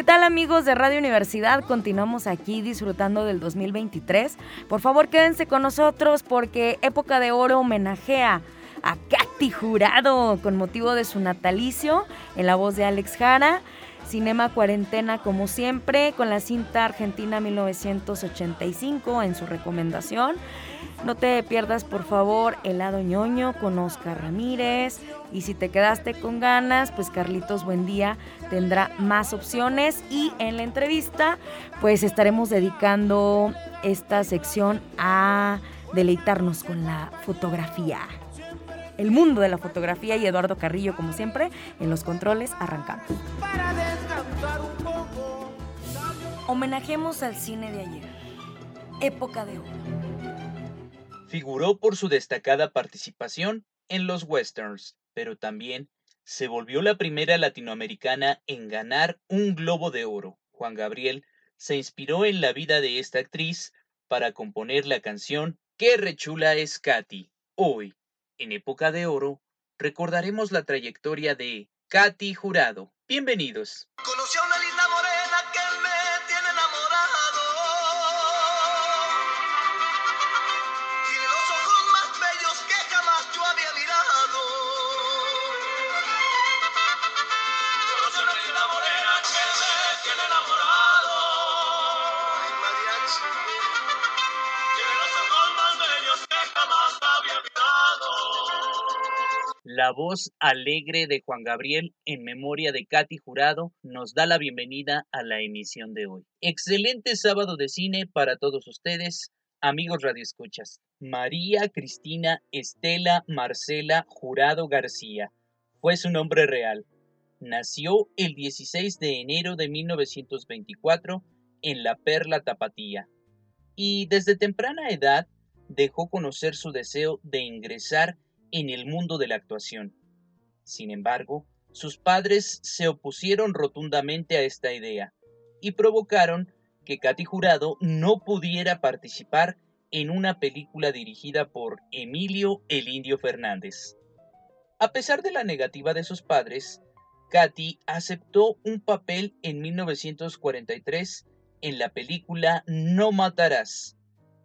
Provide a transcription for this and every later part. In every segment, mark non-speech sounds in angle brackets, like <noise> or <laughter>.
¿Qué tal amigos de Radio Universidad? Continuamos aquí disfrutando del 2023. Por favor quédense con nosotros porque Época de Oro homenajea a Katy Jurado con motivo de su natalicio en la voz de Alex Jara. Cinema Cuarentena como siempre con la cinta Argentina 1985 en su recomendación. No te pierdas por favor El lado ñoño con Oscar Ramírez. Y si te quedaste con ganas, pues Carlitos Buendía tendrá más opciones. Y en la entrevista pues estaremos dedicando esta sección a deleitarnos con la fotografía el mundo de la fotografía y Eduardo Carrillo, como siempre, en los controles arrancamos. Homenajemos al cine de ayer, época de oro. Figuró por su destacada participación en los westerns, pero también se volvió la primera latinoamericana en ganar un Globo de Oro. Juan Gabriel se inspiró en la vida de esta actriz para componer la canción Qué rechula es Katy, hoy en época de oro, recordaremos la trayectoria de Katy Jurado. Bienvenidos. Voz alegre de Juan Gabriel en memoria de Katy Jurado nos da la bienvenida a la emisión de hoy. Excelente sábado de cine para todos ustedes, amigos radioescuchas. María Cristina Estela Marcela Jurado García fue su nombre real. Nació el 16 de enero de 1924 en La Perla Tapatía y desde temprana edad dejó conocer su deseo de ingresar en el mundo de la actuación. Sin embargo, sus padres se opusieron rotundamente a esta idea y provocaron que Katy Jurado no pudiera participar en una película dirigida por Emilio el Indio Fernández. A pesar de la negativa de sus padres, Katy aceptó un papel en 1943 en la película No Matarás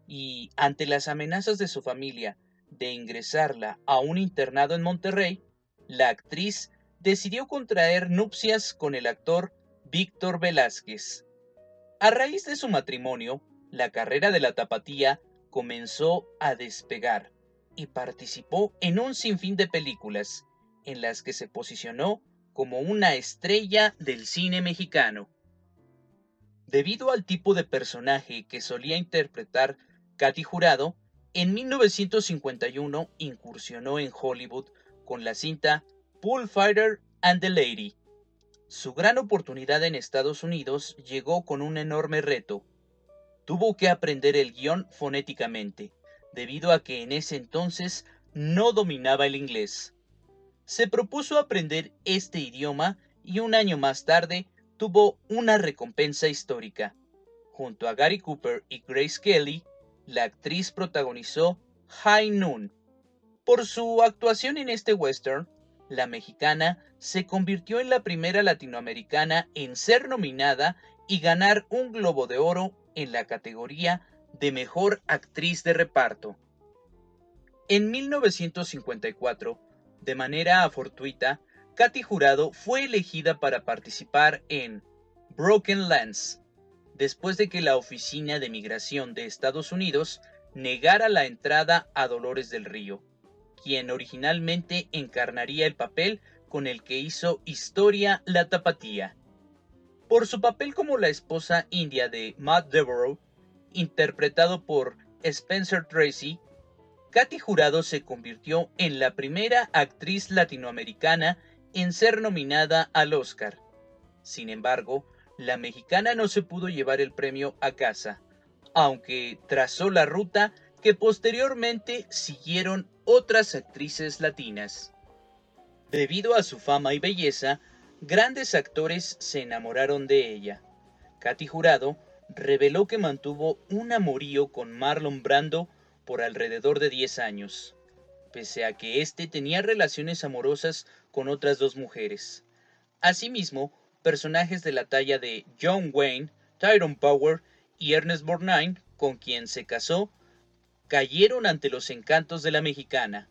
y ante las amenazas de su familia de ingresarla a un internado en Monterrey, la actriz decidió contraer nupcias con el actor Víctor Velázquez. A raíz de su matrimonio, la carrera de la tapatía comenzó a despegar y participó en un sinfín de películas en las que se posicionó como una estrella del cine mexicano. Debido al tipo de personaje que solía interpretar Katy Jurado, en 1951 incursionó en Hollywood con la cinta Bullfighter and the Lady. Su gran oportunidad en Estados Unidos llegó con un enorme reto. Tuvo que aprender el guion fonéticamente, debido a que en ese entonces no dominaba el inglés. Se propuso aprender este idioma y un año más tarde tuvo una recompensa histórica. Junto a Gary Cooper y Grace Kelly, la actriz protagonizó High Noon. Por su actuación en este western, la mexicana se convirtió en la primera latinoamericana en ser nominada y ganar un Globo de Oro en la categoría de Mejor Actriz de Reparto. En 1954, de manera fortuita, Katy Jurado fue elegida para participar en Broken Lands, después de que la Oficina de Migración de Estados Unidos negara la entrada a Dolores del Río, quien originalmente encarnaría el papel con el que hizo historia la tapatía. Por su papel como la esposa india de Matt Devereaux, interpretado por Spencer Tracy, Katy Jurado se convirtió en la primera actriz latinoamericana en ser nominada al Oscar. Sin embargo, la mexicana no se pudo llevar el premio a casa, aunque trazó la ruta que posteriormente siguieron otras actrices latinas. Debido a su fama y belleza, grandes actores se enamoraron de ella. Katy Jurado reveló que mantuvo un amorío con Marlon Brando por alrededor de 10 años, pese a que éste tenía relaciones amorosas con otras dos mujeres. Asimismo, personajes de la talla de John Wayne, Tyrone Power y Ernest Borgnine, con quien se casó, cayeron ante los encantos de la mexicana.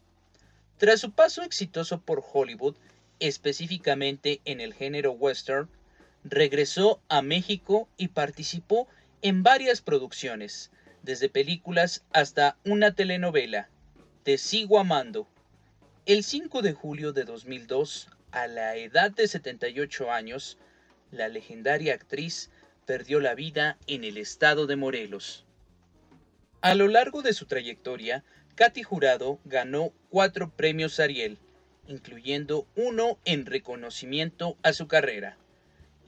Tras su paso exitoso por Hollywood, específicamente en el género western, regresó a México y participó en varias producciones, desde películas hasta una telenovela, Te sigo amando. El 5 de julio de 2002, a la edad de 78 años, la legendaria actriz perdió la vida en el estado de Morelos. A lo largo de su trayectoria, Katy Jurado ganó cuatro premios Ariel, incluyendo uno en reconocimiento a su carrera,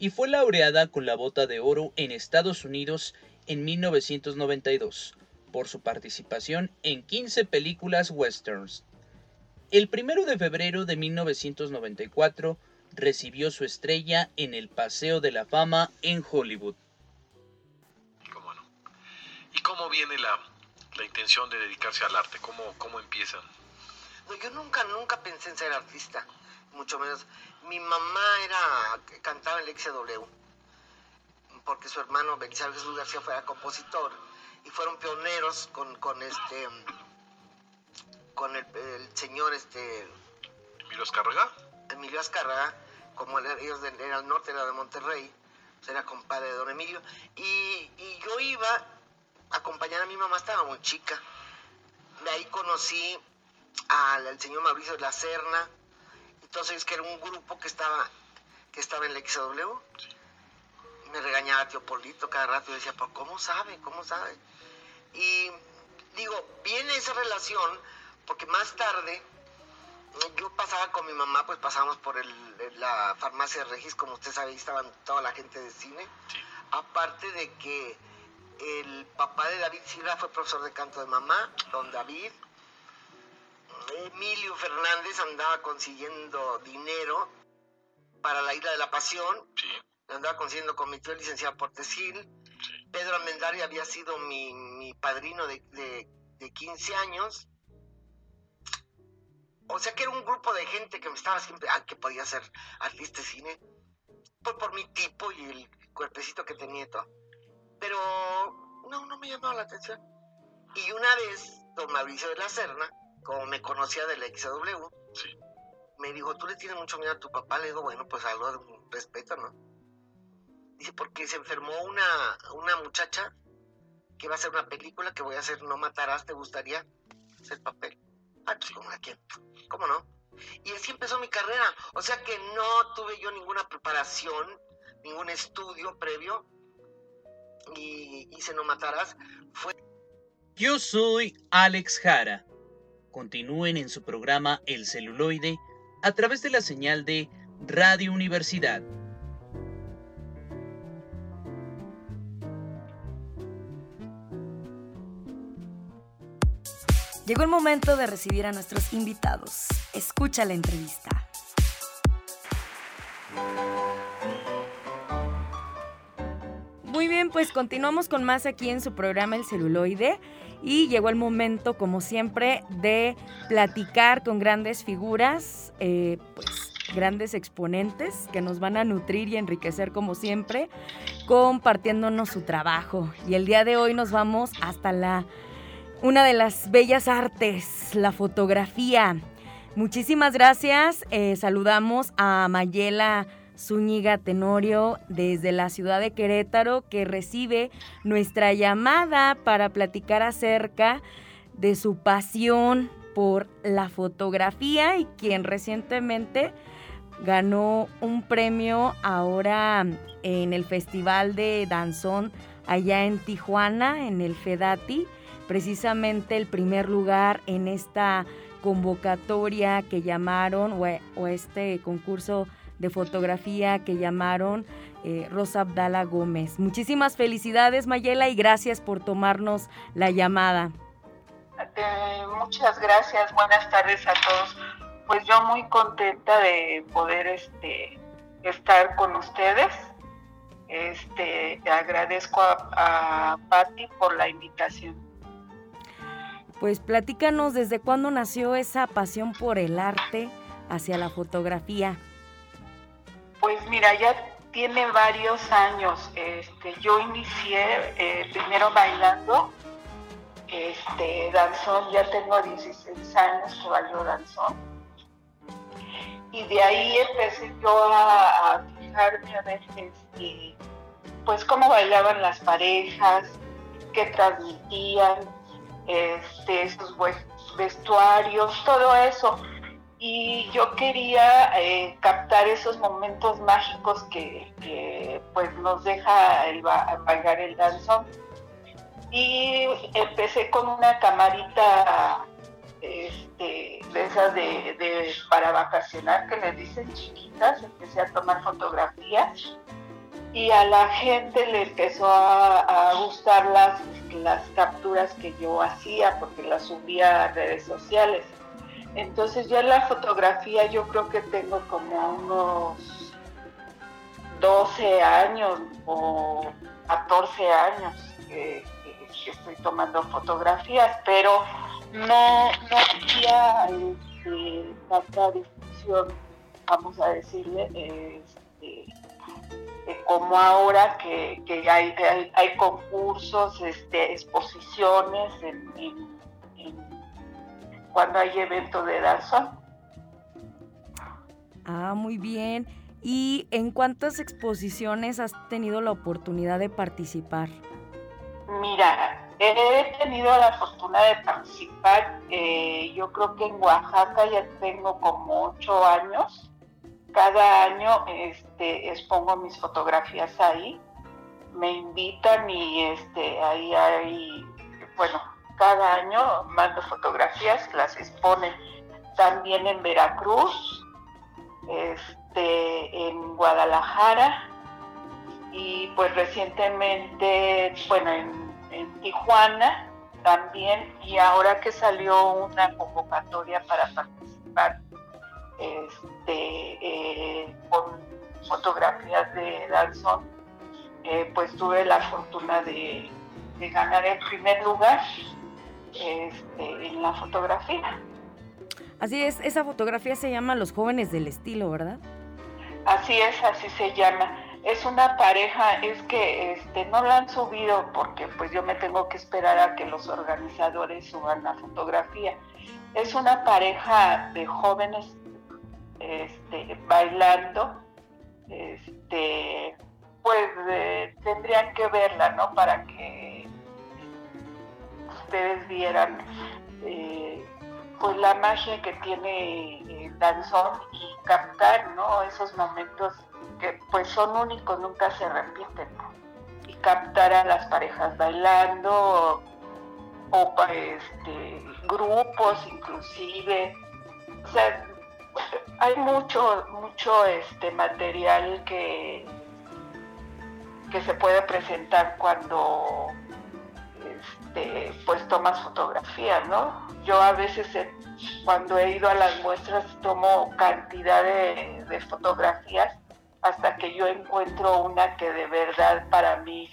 y fue laureada con la Bota de Oro en Estados Unidos en 1992 por su participación en 15 películas westerns. El 1 de febrero de 1994 recibió su estrella en el Paseo de la Fama en Hollywood. ¿Cómo no? ¿Y cómo viene la, la intención de dedicarse al arte? ¿Cómo, cómo empiezan? yo nunca, nunca pensé en ser artista, mucho menos. Mi mamá era, cantaba en el XW, porque su hermano Belisario Jesús García fuera compositor, y fueron pioneros con, con este, con el, el señor este... ¿Emilio Azcárraga? Emilio Azcárraga, como ellos eran al norte, era de Monterrey, pues era compadre de don Emilio, y, y yo iba a acompañar a mi mamá, estaba muy chica. De ahí conocí al, señor Mauricio de la Serna, entonces que era un grupo que estaba, que estaba en la XW. Me regañaba tío Polito cada rato y decía, pero ¿cómo sabe? ¿Cómo sabe? Y digo, viene esa relación porque más tarde yo pasaba con mi mamá, pues pasamos por el, la farmacia de Regis, como usted sabe, ahí estaban toda la gente de cine. Aparte de que el papá de David Silva fue profesor de canto de mamá, don David. Emilio Fernández andaba consiguiendo dinero para la Isla de la Pasión. Andaba consiguiendo con mi tío licenciado Portesil. Pedro Almendari había sido mi, padrino de, de 15 años o sea que era un grupo de gente que me estaba siempre, ah, que podía ser artista de cine, por, por mi tipo y el cuerpecito que tenía y todo. Pero no, no me llamaba la atención. Y una vez, don Mauricio de la Serna, como me conocía del XW, me dijo, tú le tienes mucho miedo a tu papá. Le digo, bueno, pues algo de respeto, ¿no? Dice, porque se enfermó una, una muchacha que va a hacer una película que voy a hacer No Matarás, ¿te gustaría hacer papel? Pues como quién, ¿cómo no? Y así empezó mi carrera. O sea que no tuve yo ninguna preparación, ningún estudio previo. Y, se no matarás. Fue... Yo soy Alex Jara. Continúen en su programa El celuloide a través de la señal de Radio Universidad Llegó el momento de recibir a nuestros invitados. Escucha la entrevista. Muy bien, pues continuamos con más aquí en su programa El celuloide y llegó el momento, como siempre, de platicar con grandes figuras, eh, pues grandes exponentes que nos van a nutrir y enriquecer como siempre, compartiéndonos su trabajo. Y el día de hoy nos vamos hasta la una de las bellas artes, la fotografía. Muchísimas gracias. Eh, saludamos a Mayela Zúñiga Tenorio desde la ciudad de Querétaro que recibe nuestra llamada para platicar acerca de su pasión por la fotografía y quien recientemente ganó un premio ahora en el Festival de Danzón allá en Tijuana, en el FEDATI precisamente el primer lugar en esta convocatoria que llamaron o, este concurso de fotografía que llamaron eh, Rosa Abdala Gómez. Muchísimas felicidades Mayela y gracias por tomarnos la llamada. Eh, muchas gracias, buenas tardes a todos. Pues yo muy contenta de poder este, estar con ustedes. Este, agradezco a, a Patti por la invitación. Pues platícanos desde cuándo nació esa pasión por el arte hacia la fotografía. Pues mira, ya tiene varios años. Este, yo inicié eh, primero bailando, este, danzón, ya tengo 16 años que bailo danzón. Y de ahí empecé yo a, fijarme a ver este, pues cómo bailaban las parejas, qué transmitían, este, vestuarios, todo eso. Y yo quería eh, captar esos momentos mágicos que, pues nos deja el bailar el danzón. Y empecé con una camarita este, de esas de, para vacacionar que le dicen chiquitas, empecé a tomar fotografías y a la gente le empezó a, gustar las, las capturas que yo hacía porque las subía a redes sociales. Entonces ya la fotografía yo creo que tengo como unos 12 años o 14 años que, estoy tomando fotografías, pero no, no había este, tanta difusión, vamos a decirle, este, como ahora que, hay, hay, concursos, este, exposiciones cuando hay evento de danza. Ah, muy bien. ¿Y en cuántas exposiciones has tenido la oportunidad de participar? Mira, he tenido la fortuna de participar, eh, yo creo que en Oaxaca ya tengo como ocho años cada año este, expongo mis fotografías ahí, me invitan y este, ahí hay, bueno, cada año mando fotografías, las exponen también en Veracruz, este, en Guadalajara y pues recientemente, bueno, en, en Tijuana también. Y ahora que salió una convocatoria para participar este, eh, con fotografías de danzón, eh, pues tuve la fortuna de, ganar el primer lugar este, en la fotografía. Así es, esa fotografía se llama Los jóvenes del estilo, ¿verdad? Así es, así se llama. Es una pareja, es que este, no la han subido porque pues yo me tengo que esperar a que los organizadores suban la fotografía. Es una pareja de jóvenes este, bailando, este, pues eh, tendrían que verla, ¿no? Para que ustedes vieran eh, pues la magia que tiene el danzón y captar, ¿no? Esos momentos que pues son únicos, nunca se repiten, Y captar a las parejas bailando o este, grupos inclusive. Hay mucho, mucho este material que, que se puede presentar cuando este, pues tomas fotografías, ¿no? Yo a veces cuando he ido a las muestras tomo cantidad de, fotografías hasta que yo encuentro una que de verdad para mí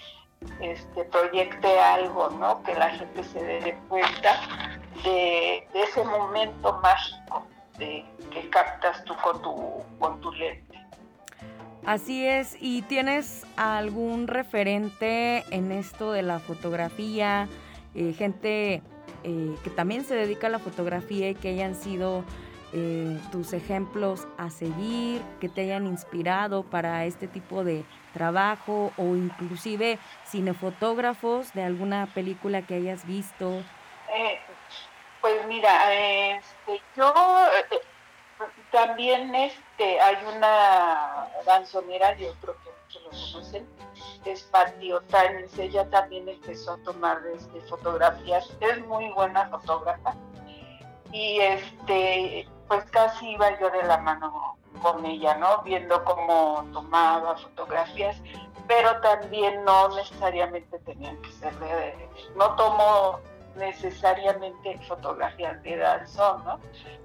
este, proyecte algo, ¿no? Que la gente se dé cuenta de ese momento mágico de, que captas tú con tu, con tu lente. Así es, ¿y tienes algún referente en esto de la fotografía? Eh, gente eh, que también se dedica a la fotografía y que hayan sido eh, tus ejemplos a seguir, que te hayan inspirado para este tipo de trabajo o inclusive cinefotógrafos de alguna película que hayas visto. Pues mira, este, yo eh, también este, hay una danzonera, yo creo que muchos lo conocen, es Patti Otanis, ella también empezó a tomar este, fotografías, es muy buena fotógrafa. Y este, pues casi iba yo de la mano con ella, ¿no? Viendo cómo tomaba fotografías, pero también no necesariamente tenían que ser de, no tomo necesariamente fotografías de danzón, ¿no?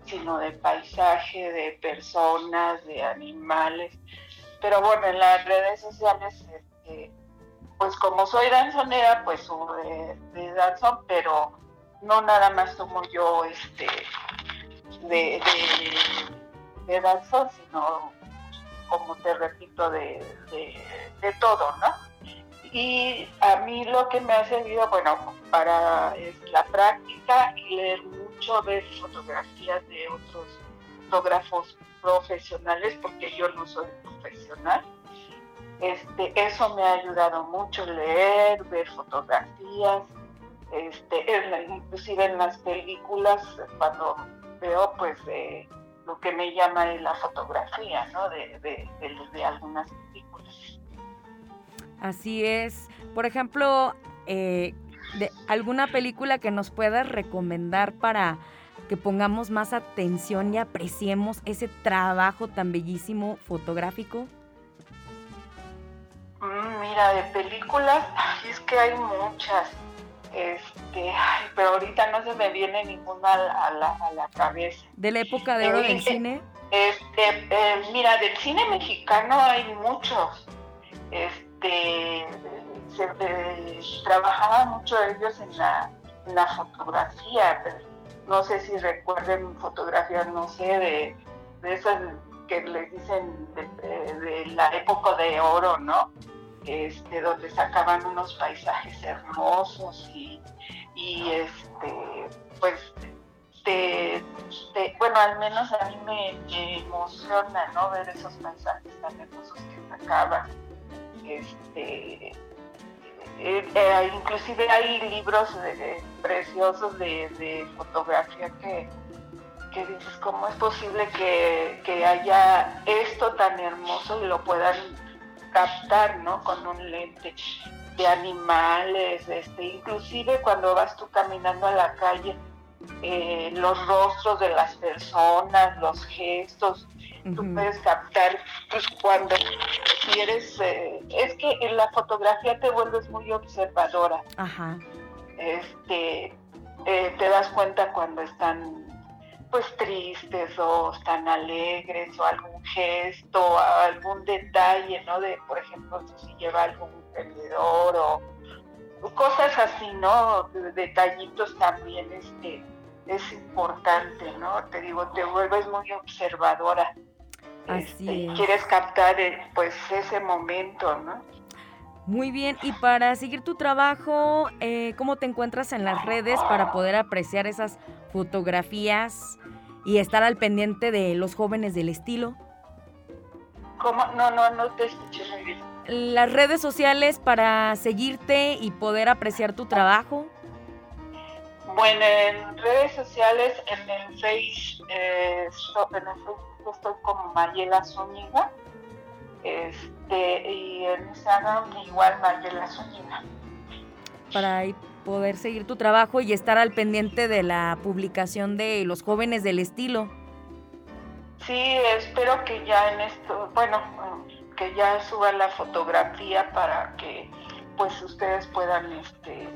Sino de paisaje, de personas, de animales. Pero bueno, en las redes sociales, este, pues como soy danzonera, pues subo de, danzón, pero no nada más tomo yo este de, de, danzón, sino como te repito, de, de, todo, ¿no? Y a mí lo que me ha servido, bueno, para es la práctica y leer mucho, ver fotografías de otros fotógrafos profesionales, porque yo no soy profesional. Este, eso me ha ayudado mucho leer, ver fotografías, este, inclusive en las películas, cuando veo pues lo que me llama la fotografía, ¿no? De, de, algunas películas. Así es. Por ejemplo, eh, de alguna película que nos puedas recomendar para que pongamos más atención y apreciemos ese trabajo tan bellísimo fotográfico? Mm, mira, de películas, es que hay muchas. Este, pero ahorita no se me viene ninguna a la, a la cabeza. ¿De la época de oro del cine? Este, eh, mira, del cine mexicano hay muchos. Este, se, trabajaban mucho ellos en la, en la fotografía. no sé si recuerden fotografías, no sé, de, de esas que les dicen de, la época de oro, ¿no? este, donde sacaban unos paisajes hermosos y, este, pues, bueno, al menos a mí me, emociona, ¿no? Ver esos paisajes tan hermosos que sacaban. Este, eh, eh, inclusive hay libros preciosos de, fotografía que, que dices, ¿cómo es posible que, que haya esto tan hermoso y lo puedan captar, ¿no? Con un lente de animales, este, inclusive cuando vas tú caminando a la calle, eh, los rostros de las personas, los gestos, tú puedes captar, pues cuando quieres, eh, es que en la fotografía te vuelves muy observadora. Ajá. Este, eh, te das cuenta cuando están pues tristes o están alegres o algún gesto, algún detalle, ¿no? De, por ejemplo, si lleva algún vendedor o cosas así, ¿no? Detallitos también, este, es importante, ¿no? Te digo, te vuelves muy observadora. Así este, Quieres captar, eh, pues, ese momento, ¿no? Muy bien, y para seguir tu trabajo, eh, ¿cómo te encuentras en las redes para poder apreciar esas fotografías y estar al pendiente de los jóvenes del estilo? ¿Cómo? No, no, no te escuché muy bien. Las redes sociales para seguirte y poder apreciar tu trabajo. Bueno, en redes sociales, en el Face, eh, en el Facebook estoy como Mayela Zúñiga este, y en Instagram igual Mayela Zúñiga. Para poder seguir tu trabajo y estar al pendiente de la publicación de los jóvenes del estilo. Sí, espero que ya en esto, bueno, que ya suba la fotografía para que pues ustedes puedan este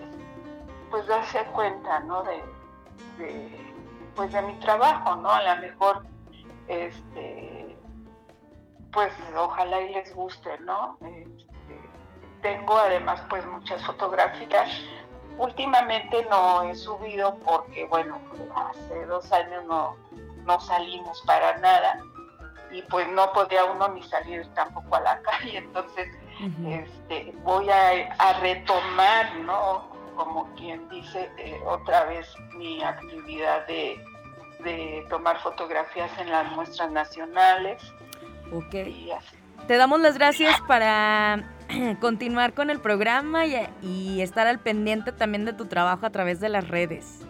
pues darse cuenta, ¿no? De, de pues de mi trabajo, ¿no? A lo mejor este pues ojalá y les guste, ¿no? Este, tengo además pues muchas fotografías. Últimamente no he subido porque, bueno, hace dos años no, no salimos para nada y pues no podía uno ni salir tampoco a la <laughs> calle, entonces este, voy a, retomar, ¿no? Como quien dice, eh, otra vez mi actividad de, de tomar fotografías en las muestras nacionales Ok. Te damos las gracias para <clears throat> continuar con el programa y, estar al pendiente también de tu trabajo a través de las redes.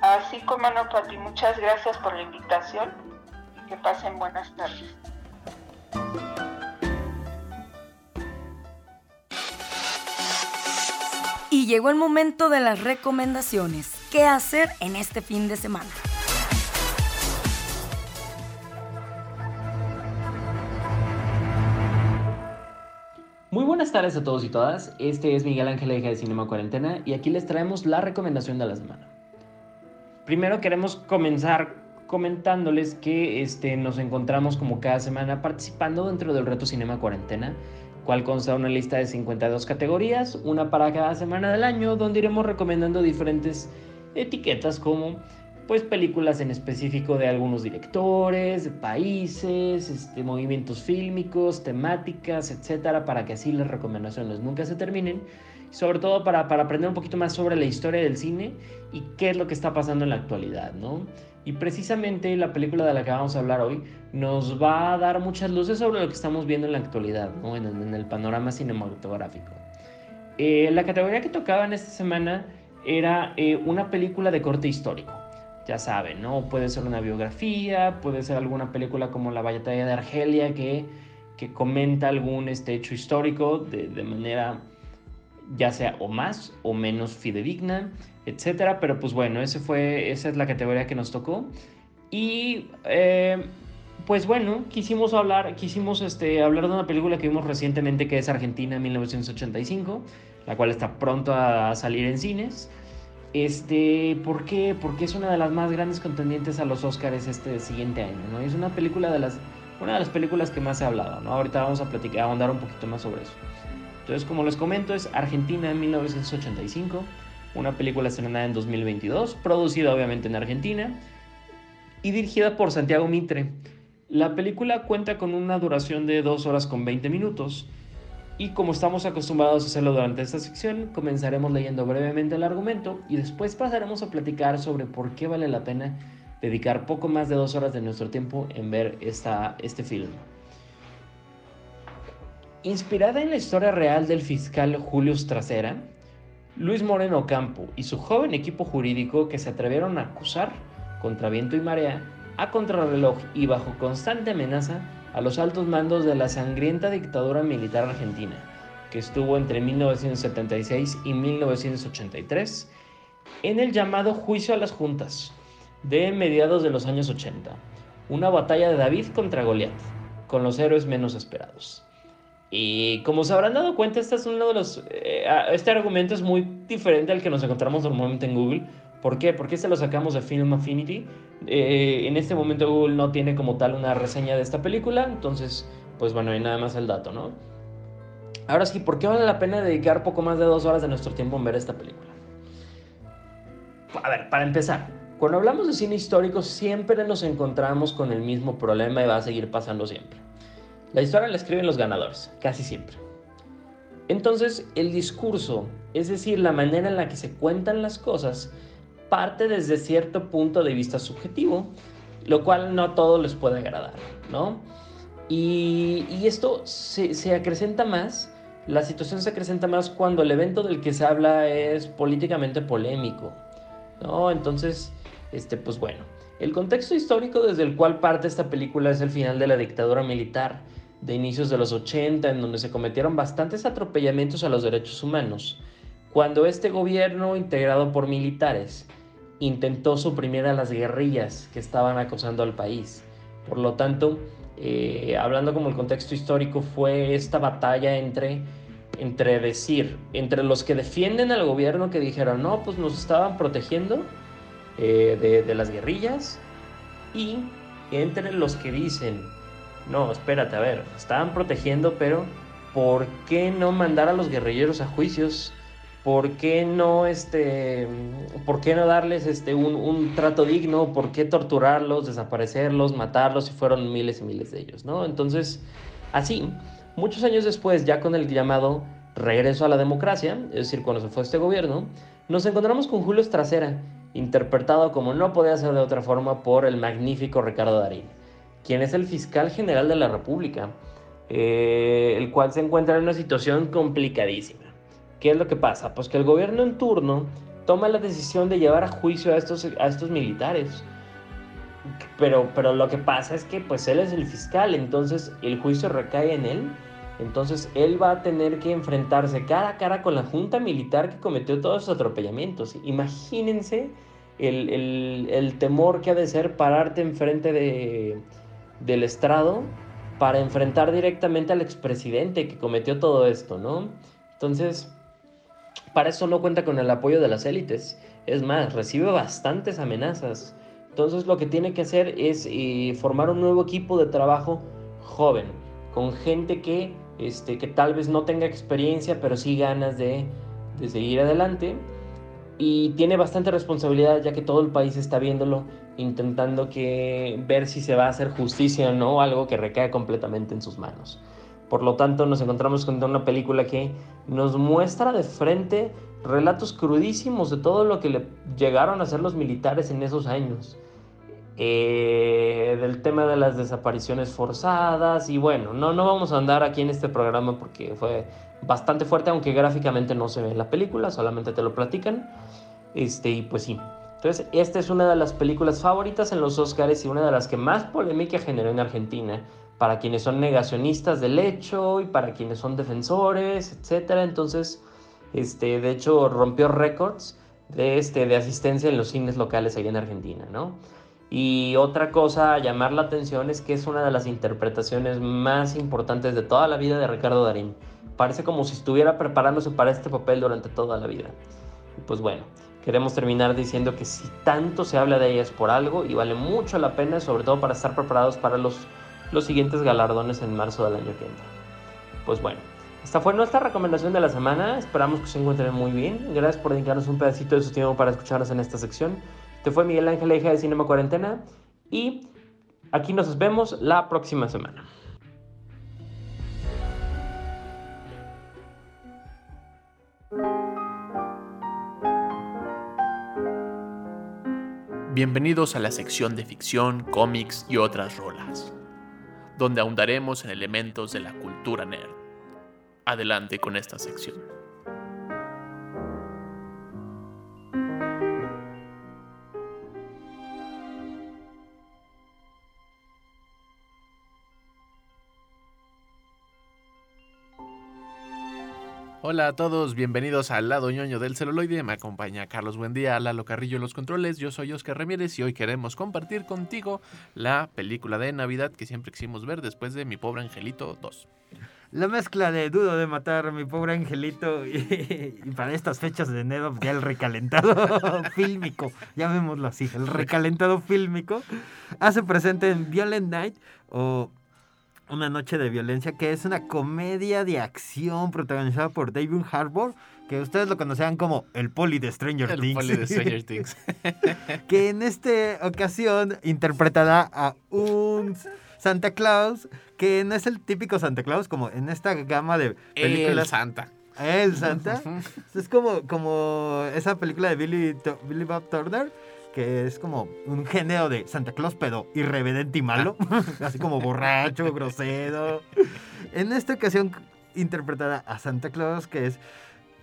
Así como no, Pati, muchas gracias por la invitación y que pasen buenas tardes. Y llegó el momento de las recomendaciones. ¿Qué hacer en este fin de semana? Muy buenas tardes a todos y todas. Este es Miguel Ángel Eja de Cinema Cuarentena y aquí les traemos la recomendación de la semana. Primero queremos comenzar comentándoles que este, nos encontramos como cada semana participando dentro del reto Cinema Cuarentena, cual consta una lista de 52 categorías, una para cada semana del año, donde iremos recomendando diferentes etiquetas como pues películas en específico de algunos directores, países, este, movimientos fílmicos, temáticas, etcétera, para que así las recomendaciones nunca se terminen. Sobre todo para, para, aprender un poquito más sobre la historia del cine y qué es lo que está pasando en la actualidad, ¿no? Y precisamente la película de la que vamos a hablar hoy nos va a dar muchas luces sobre lo que estamos viendo en la actualidad, ¿no? en, en el panorama cinematográfico. Eh, la categoría que tocaba en esta semana era eh, una película de corte histórico. Ya saben, ¿no? Puede ser una biografía, puede ser alguna película como La Batalla de Argelia que, que comenta algún este, hecho histórico de, de manera ya sea o más o menos fidedigna, etcétera. Pero pues bueno, ese fue, esa es la categoría que nos tocó. Y eh, pues bueno, quisimos hablar, quisimos este, hablar de una película que vimos recientemente que es Argentina 1985, la cual está pronto a salir en cines. Este, ¿por qué? Porque es una de las más grandes contendientes a los Oscars este siguiente año, ¿no? Es una película de las, una de las películas que más se ha hablado. Ahorita vamos a platicar, a ahondar un poquito más sobre eso. Entonces, como les comento, es Argentina en 1985, una película estrenada en 2022, producida obviamente en Argentina y dirigida por Santiago Mitre. La película cuenta con una duración de 2 horas con 20 minutos y como estamos acostumbrados a hacerlo durante esta sección, comenzaremos leyendo brevemente el argumento y después pasaremos a platicar sobre por qué vale la pena dedicar poco más de dos horas de nuestro tiempo en ver esta, este film. Inspirada en la historia real del fiscal Julio Stracera, Luis Moreno Campo y su joven equipo jurídico que se atrevieron a acusar, contra viento y marea, a contrarreloj y bajo constante amenaza, a los altos mandos de la sangrienta dictadura militar argentina, que estuvo entre 1976 y 1983, en el llamado Juicio a las Juntas, de mediados de los años 80, una batalla de David contra Goliat, con los héroes menos esperados. Y como se habrán dado cuenta, este es uno de los. Eh, este argumento es muy diferente al que nos encontramos normalmente en Google. ¿Por qué? Porque este lo sacamos de Film Affinity. Eh, en este momento Google no tiene como tal una reseña de esta película. Entonces, pues bueno, hay nada más el dato, ¿no? Ahora sí, ¿por qué vale la pena dedicar poco más de dos horas de nuestro tiempo en ver esta película? A ver, para empezar, cuando hablamos de cine histórico siempre nos encontramos con el mismo problema y va a seguir pasando siempre la historia la escriben los ganadores, casi siempre. Entonces, el discurso, es decir, la manera en la que se cuentan las cosas, parte desde cierto punto de vista subjetivo, lo cual no a todos les puede agradar, ¿no? Y, esto se, se, acrecenta más, la situación se acrecenta más cuando el evento del que se habla es políticamente polémico, ¿no? Entonces, este, pues bueno, el contexto histórico desde el cual parte esta película es el final de la dictadura militar, de inicios de los 80 en donde se cometieron bastantes atropellamientos a los derechos humanos, cuando este gobierno, integrado por militares, intentó suprimir a las guerrillas que estaban acosando al país. Por lo tanto, eh, hablando como el contexto histórico, fue esta batalla entre, entre decir, entre los que defienden al gobierno que dijeron, no, pues nos estaban protegiendo eh, de, de las guerrillas, y entre los que dicen, no, espérate, a ver, estaban protegiendo, pero ¿por qué no mandar a los guerrilleros a juicios? ¿Por qué no, este, por qué no darles este, un, un trato digno? ¿Por qué torturarlos, desaparecerlos, matarlos si fueron miles y miles de ellos? ¿no? Entonces, así, muchos años después, ya con el llamado regreso a la democracia, es decir, cuando se fue este gobierno, nos encontramos con Julio Estracera, interpretado como no podía ser de otra forma por el magnífico Ricardo Darín quien es el fiscal general de la República, eh, el cual se encuentra en una situación complicadísima. ¿Qué es lo que pasa? Pues que el gobierno en turno toma la decisión de llevar a juicio a estos, a estos militares. Pero, pero lo que pasa es que pues él es el fiscal, entonces el juicio recae en él. Entonces él va a tener que enfrentarse cara a cara con la junta militar que cometió todos esos atropellamientos. Imagínense el, el, temor que ha de ser pararte enfrente de, del estrado para enfrentar directamente al expresidente que cometió todo esto, ¿no? Entonces, para eso no cuenta con el apoyo de las élites. Es más, recibe bastantes amenazas. Entonces lo que tiene que hacer es eh, formar un nuevo equipo de trabajo joven, con gente que, este, que tal vez no tenga experiencia, pero sí ganas de, de seguir adelante. Y tiene bastante responsabilidad ya que todo el país está viéndolo, intentando que ver si se va a hacer justicia o no, algo que recae completamente en sus manos. Por lo tanto, nos encontramos con una película que nos muestra de frente relatos crudísimos de todo lo que le llegaron a hacer los militares en esos años. Eh, del tema de las desapariciones forzadas y bueno, no, no vamos a andar aquí en este programa porque fue bastante fuerte, aunque gráficamente no se ve en la película, solamente te lo platican. Este, y pues sí. Entonces, esta es una de las películas favoritas en los Oscars y una de las que más polémica generó en Argentina para quienes son negacionistas del hecho y para quienes son defensores, etcétera. Entonces, este, de hecho, rompió récords de, este, de asistencia en los cines locales allá en Argentina, ¿no? Y otra cosa a llamar la atención es que es una de las interpretaciones más importantes de toda la vida de Ricardo Darín. Parece como si estuviera preparándose para este papel durante toda la vida. Y pues bueno, queremos terminar diciendo que si tanto se habla de ella es por algo y vale mucho la pena, sobre todo para estar preparados para los los siguientes galardones en marzo del año que entra. Pues bueno, esta fue nuestra recomendación de la semana. Esperamos que se encuentren muy bien. Gracias por dedicarnos un pedacito de su tiempo para escucharnos en esta sección. Este fue Miguel Ángel Eja de Cinema Cuarentena y aquí nos vemos la próxima semana. Bienvenidos a la sección de ficción, cómics y otras rolas donde ahondaremos en elementos de la cultura nerd. Adelante con esta sección. Hola a todos, bienvenidos al lado ñoño del celuloide. Me acompaña Carlos Buendía, Lalo Carrillo los controles. Yo soy Oscar Ramírez y hoy queremos compartir contigo la película de Navidad que siempre quisimos ver después de Mi Pobre Angelito 2. La mezcla de Dudo de matar a mi pobre angelito y, <laughs> para estas fechas de enero ya el recalentado <laughs> fílmico, llamémoslo así, el recalentado fílmico, hace presente en Violent Night o una noche de violencia, que es una comedia de acción protagonizada por David Harbour, que ustedes lo conocerán como el poli de Stranger El Things. poli de Stranger <laughs> Things. que en esta ocasión interpretará a un Santa Claus, que no es el típico Santa Claus, como en esta gama de El películas. Santa. El Santa. Es como, como esa película de Billy, Billy Bob Turner, que es como un género de Santa Claus, pero irreverente y malo. <laughs> Así como borracho, grosero. En esta ocasión interpretada a Santa Claus, que es.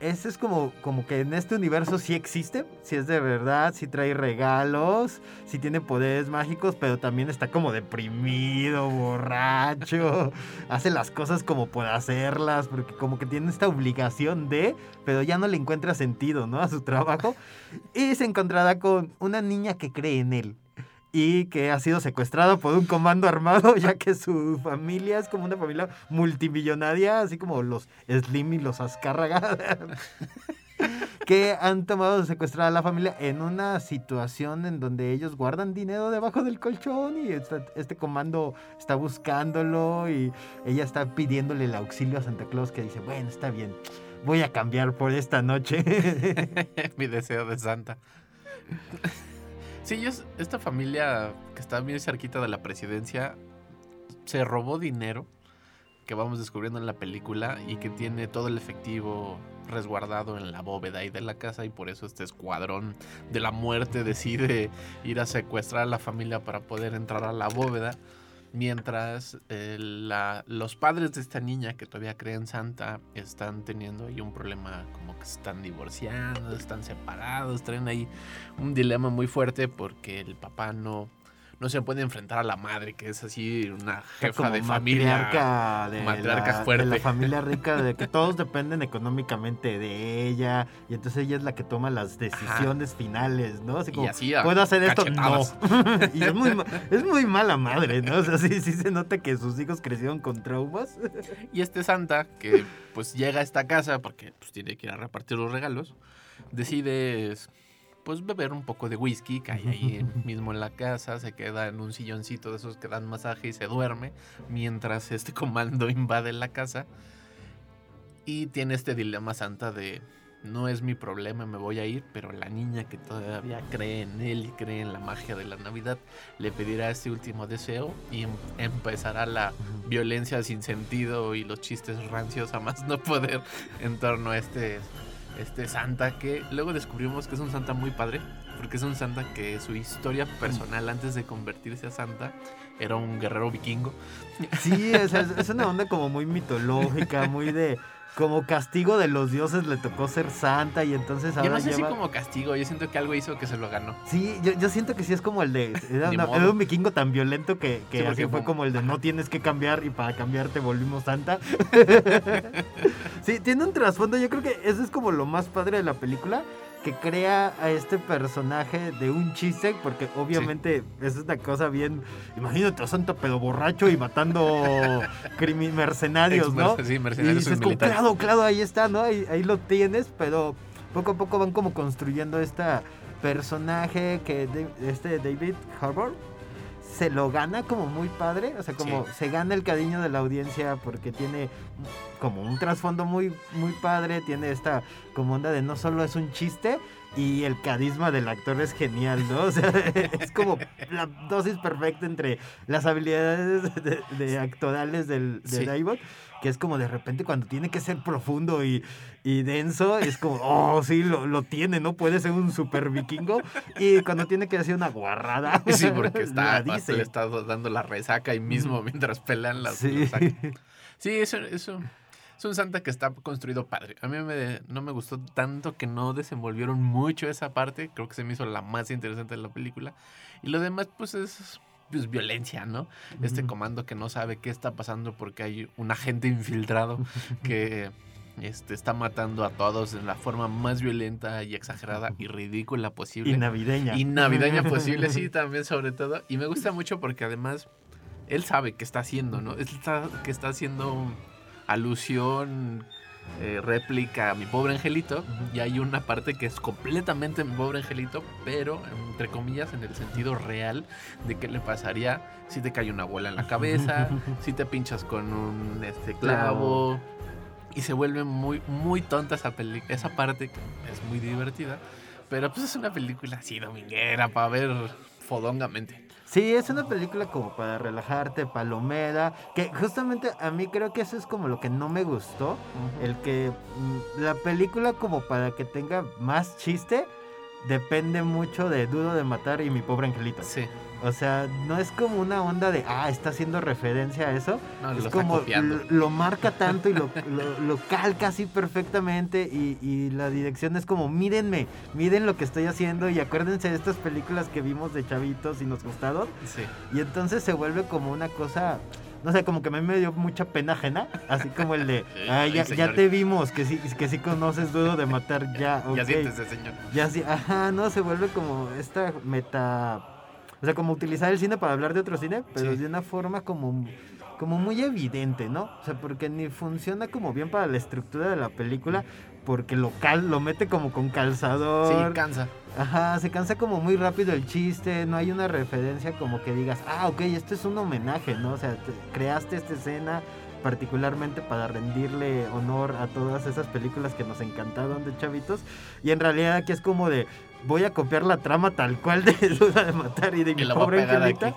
Ese es como, como que en este universo sí existe, sí es de verdad, sí trae regalos, sí tiene poderes mágicos, pero también está como deprimido, borracho, <laughs> hace las cosas como puede hacerlas, porque como que tiene esta obligación de, pero ya no le encuentra sentido, ¿no? A su trabajo. Y se encontrará con una niña que cree en él y que ha sido secuestrada por un comando armado, <laughs> ya que su familia es como una familia multimillonaria, así como los Slim y los Azcárraga, <laughs> que han tomado de secuestrar a la familia en una situación en donde ellos guardan dinero debajo del colchón y esta- este comando está buscándolo y ella está pidiéndole el auxilio a Santa Claus que dice, bueno, está bien, voy a cambiar por esta noche. <laughs> Mi deseo de Santa. Sí, ellos, esta familia que está muy cerquita de la presidencia se robó dinero que vamos descubriendo en la película y que tiene todo el efectivo resguardado en la bóveda y de la casa y por eso este escuadrón de la muerte decide ir a secuestrar a la familia para poder entrar a la bóveda mientras eh, los padres de esta niña que todavía creen en Santa están teniendo ahí un problema como que están divorciando, están separados, traen ahí un dilema muy fuerte porque el papá no, no se puede enfrentar a la madre, que es así una jefa como de familia. matriarca de, matriarca la, de fuerte. la familia <laughs> rica, de que todos dependen económicamente de ella, y entonces ella es la que toma las decisiones finales, ¿no? Así como, y así ¿puedo hacer esto? No. <laughs> y es muy, es muy mala madre, ¿no? O sea, sí, sí se nota que sus hijos crecieron con traumas. <laughs> Y este Santa, que pues llega a esta casa porque pues tiene que ir a repartir los regalos, decide pues beber un poco de whisky, cae ahí <laughs> mismo en la casa, se queda en un silloncito de esos que dan masaje y se duerme mientras este comando <laughs> invade la casa. Y tiene este dilema Santa de no es mi problema, me voy a ir, pero la niña que todavía cree en él y cree en la magia de la Navidad le pedirá este último deseo y em- empezará la violencia sin sentido y los chistes rancios a más no poder en torno a este, este Santa que luego descubrimos que es un Santa muy padre, porque es un Santa que su historia personal antes de convertirse a Santa era un guerrero vikingo. Sí, es una onda como muy mitológica, muy de... Como castigo de los dioses le tocó ser santa y entonces Yo ahora no sé lleva... si como castigo, yo siento que algo hizo que se lo ganó. Sí, yo, yo siento que sí es como el de. <laughs> Era, una- un vikingo tan violento que, que Sí, así fue fue- como el de no tienes que cambiar y para cambiar te volvimos santa. <laughs> sí, tiene un trasfondo. Yo creo que eso es como lo más padre de la película. Que crea a este personaje de un chiste, porque obviamente es una cosa bien. Imagínate a Santa pedo borracho y matando <laughs> mercenarios, ¿no? Sí, Y mercenarios dices, como, claro, claro, ahí está, ¿no? Ahí, ahí lo tienes, pero poco a poco van como construyendo esta personaje que de- este David Harbour se lo gana como muy padre, o sea, como Sí. se gana el cariño de la audiencia porque tiene como un trasfondo muy muy padre, tiene esta como onda de no solo es un chiste y el carisma del actor es genial, ¿no? <laughs> O sea, es como la dosis perfecta entre las habilidades de, de actorales del, de Sí. David, que es como de repente cuando tiene que ser profundo y, y denso, es como, oh, sí, lo, lo tiene, ¿no? Puede ser un super vikingo. Y cuando tiene que decir una guarrada, <laughs> Sí, porque <laughs> está, dice. le está dando la resaca ahí mismo mientras pelean las, Sí. Sí, eso, eso es un Santa que está construido padre. A mí me, no me gustó tanto que no desenvolvieron mucho esa parte. Creo que se me hizo la más interesante de la película. Y lo demás, pues es pues, violencia, ¿no? Este comando que no sabe qué está pasando porque hay un agente infiltrado <laughs> que este, está matando a todos en la forma más violenta y exagerada y ridícula posible Y navideña. y navideña <laughs> posible, sí, también sobre todo. Y me gusta mucho porque además él sabe qué está haciendo, ¿no? Él está, que está haciendo alusión, eh, réplica a mi pobre angelito. Y hay una parte que es completamente mi pobre angelito, pero entre comillas en el sentido real de qué le pasaría si te cae una bola en la cabeza, <laughs> si te pinchas con un este, clavo. Y se vuelve muy, muy tonta esa, peli esa parte que es muy divertida. Pero pues es una película así dominguera para ver fodongamente. Sí, es una película como para relajarte, palomera, que justamente a mí creo que eso es como lo que no me gustó, el que mm, la película como para que tenga más chiste depende mucho de Duro de Matar y Mi Pobre Angelito. Sí, O sea, no es como una onda de, ah, está haciendo referencia a eso. no, lo es está como lo, lo marca <laughs> tanto y lo, lo- lo calca así perfectamente y, y la dirección es como, mírenme, miren lo que estoy haciendo y acuérdense de estas películas que vimos de chavitos y nos gustaron. Sí. Y entonces se vuelve como una cosa, no sé, como que a mí me dio mucha pena ajena, así como el de, <laughs> ah, ya, ya te vimos, que sí, que sí conoces Duro de Matar, ya, <laughs> ok. Ya siéntese, señor. Ya sí, ajá, no, se vuelve como esta meta. O sea, como utilizar el cine para hablar de otro cine, pero Sí. de una forma como, como muy evidente, ¿no? O sea, porque ni funciona como bien para la estructura de la película, porque lo, cal, lo mete como con calzador. Sí, cansa. Ajá, se cansa como muy rápido el chiste, no hay una referencia como que digas, ah, ok, esto es un homenaje, ¿no? O sea, te- creaste esta escena particularmente para rendirle honor a todas esas películas que nos encantaron de chavitos. Y en realidad aquí es como de, voy a copiar la trama tal cual de <laughs> Duda de Matar y de Y mi pobre angelita.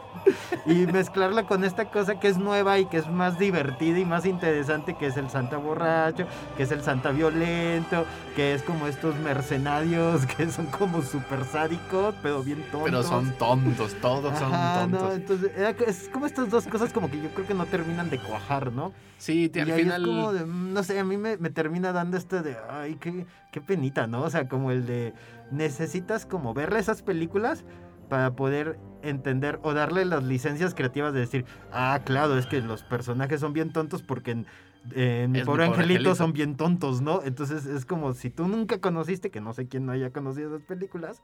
Y mezclarla con esta cosa que es nueva y que es más divertida y más interesante, que es el Santa borracho, que es el Santa violento, que es como estos mercenarios <laughs> que son como súper sádicos, pero bien tontos. Pero son tontos, todos son Ajá, no, tontos. entonces es como estas dos cosas como que yo creo que no terminan de cuajar, ¿no? Sí, y al ahí final. es como de, mm, no sé, a mí me, me termina dando este de, ay, qué, qué penita, ¿no? O sea, como el de, necesitas como ver esas películas para poder entender o darle las licencias creativas de decir, ah, claro, es que los personajes son bien tontos porque en, en Mi Pobre Angelito Angelito. son bien tontos, ¿no? Entonces es como si tú nunca conociste, que no sé quién no haya conocido esas películas,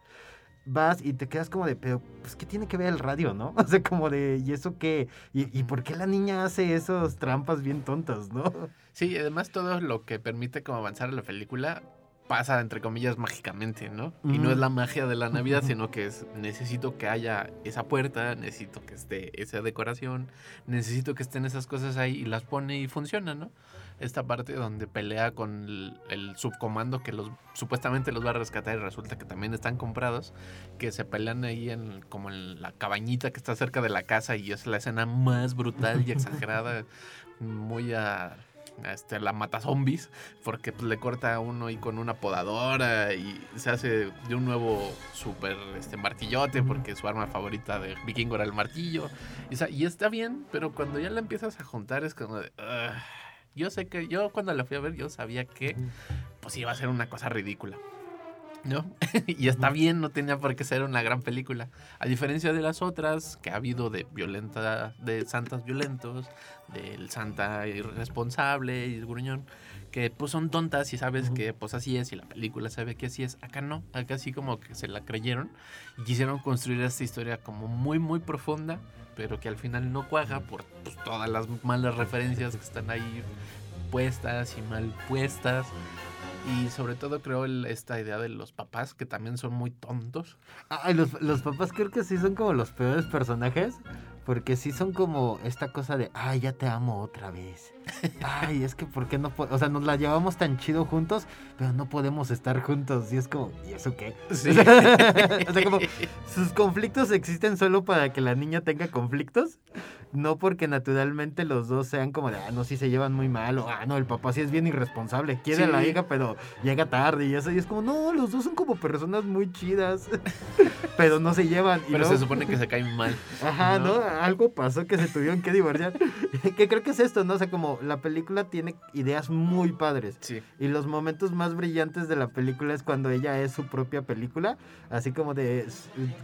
vas y te quedas como de, pero, pues, ¿qué tiene que ver el radio, no? <laughs> O sea, como de, ¿y eso qué? ¿Y, y por qué la niña hace esas trampas bien tontas, no? Sí, y además todo lo que permite como avanzar en la película pasa entre comillas mágicamente, ¿no? Y no es la magia de la Navidad, sino que es necesito que haya esa puerta, necesito que esté esa decoración, necesito que estén esas cosas ahí y las pone y funciona, ¿no? Esta parte donde pelea con el, el subcomando que los supuestamente los va a rescatar y resulta que también están comprados, que se pelean ahí en como en la cabañita que está cerca de la casa y es la escena más brutal y <laughs> exagerada, muy a este, la mata zombies, porque pues, le corta a uno y con una podadora y se hace de un nuevo super este, martillote, porque su arma favorita de vikingo era el martillo. Y, o sea, y está bien, pero cuando ya la empiezas a juntar es como de... Yo sé que yo cuando la fui a ver yo sabía que pues iba a ser una cosa ridícula. ¿No? <laughs> y está bien, no tenía por qué ser una gran película. A diferencia de las otras que ha habido de violenta, de santas violentos, del santa irresponsable y gruñón, que pues son tontas y sabes que pues así es y la película sabe que así es. Acá no, acá sí como que se la creyeron y quisieron construir esta historia como muy muy profunda, pero que al final no cuaja por pues, todas las malas referencias que están ahí puestas y mal puestas. Y sobre todo creo esta idea de los papás que también son muy tontos. Los, los papás creo que sí son como los peores personajes. Porque sí son como esta cosa de, ay, ya te amo otra vez. Ay, es que ¿por qué no? O sea, nos la llevamos tan chido juntos, pero no podemos estar juntos. Y es como, ¿y eso qué? Sí. <laughs> <laughs> o sea, como, sus conflictos existen solo para que la niña tenga conflictos. No porque naturalmente los dos sean como de, ah, no, sí se llevan muy mal. O, ah, no, el papá sí es bien irresponsable. Quiere a la hija, pero llega tarde y eso. Y es como, no, los dos son como personas muy chidas. <laughs> pero no se llevan. Y Pero luego- se supone que se caen mal. Ajá, ¿no? ¿no? Algo pasó que se tuvieron que divorciar. que creo que es esto, ¿no? O sea, como la película tiene ideas muy padres. Sí. Y los momentos más brillantes de la película es cuando ella es su propia película. Así como de.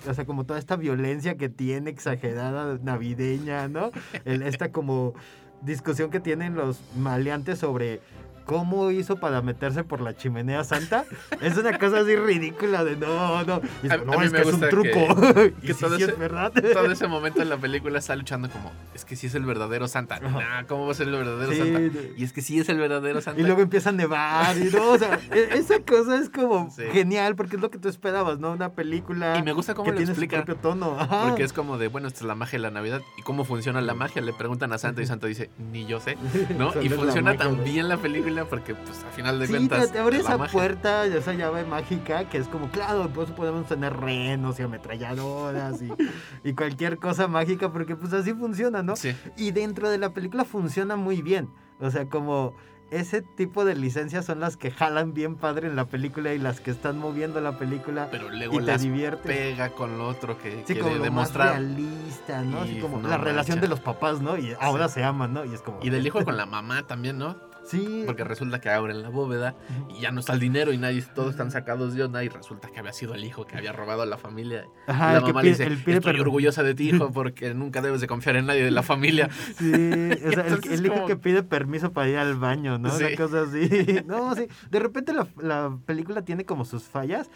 O sea, como toda esta violencia que tiene, exagerada, navideña, ¿no? El- esta como discusión que tienen los maleantes sobre. ¿Cómo hizo para meterse por la chimenea santa? Es una cosa así ridícula de no, no. Y es A- como, a no, es que es un truco. <laughs> que- que todo sí ese- es verdad. Todo ese momento en la película está luchando como, es que sí es el verdadero Santa. Nah, ¿cómo va a ser el verdadero Sí, Santa? Y es que sí es el verdadero Santa. Y luego empieza a nevar y no, o sea, <laughs> e- esa cosa es como Sí. genial porque es lo que tú esperabas, ¿no? Una película Y me gusta cómo que lo tiene explica. su propio tono. Ajá. Porque es como de, bueno, esta es la magia de la Navidad. ¿Y cómo funciona la magia? Le preguntan a Santa y Santa dice, ni yo sé. <laughs> ¿no? Y funciona tan bien la película porque, pues, a final de Sí, cuentas. te, te abre esa magia. puerta, esa llave mágica que es como, claro, pues podemos tener renos y ametralladoras y, <laughs> y cualquier cosa mágica porque pues así funciona, ¿no? Sí. Y dentro de la película funciona muy bien. O sea, como ese tipo de licencias son las que jalan bien padre en la película y las que están moviendo la película Pero luego y te las divierte. pega con lo otro que Sí, como lo demostrar. más realista, ¿no? Así como la relación de los papás, ¿no? Y ahora se aman, ¿no? Y es como... Y del hijo <laughs> con la mamá también, ¿no? Sí. <laughs> Porque resulta que abren la bóveda y ya no está el dinero y nadie, todos están sacados de onda y resulta que había sido el hijo que había robado a la familia. Ajá, la mamá le dice, el pide estoy perdón". orgullosa de ti, hijo, <laughs> porque nunca debes de confiar en nadie de la familia. <laughs> Sí, o sea, el, hijo como- que pide permiso para ir al baño, ¿no? Una Sí. cosa así. No, sí. De repente la, la película tiene como sus fallas,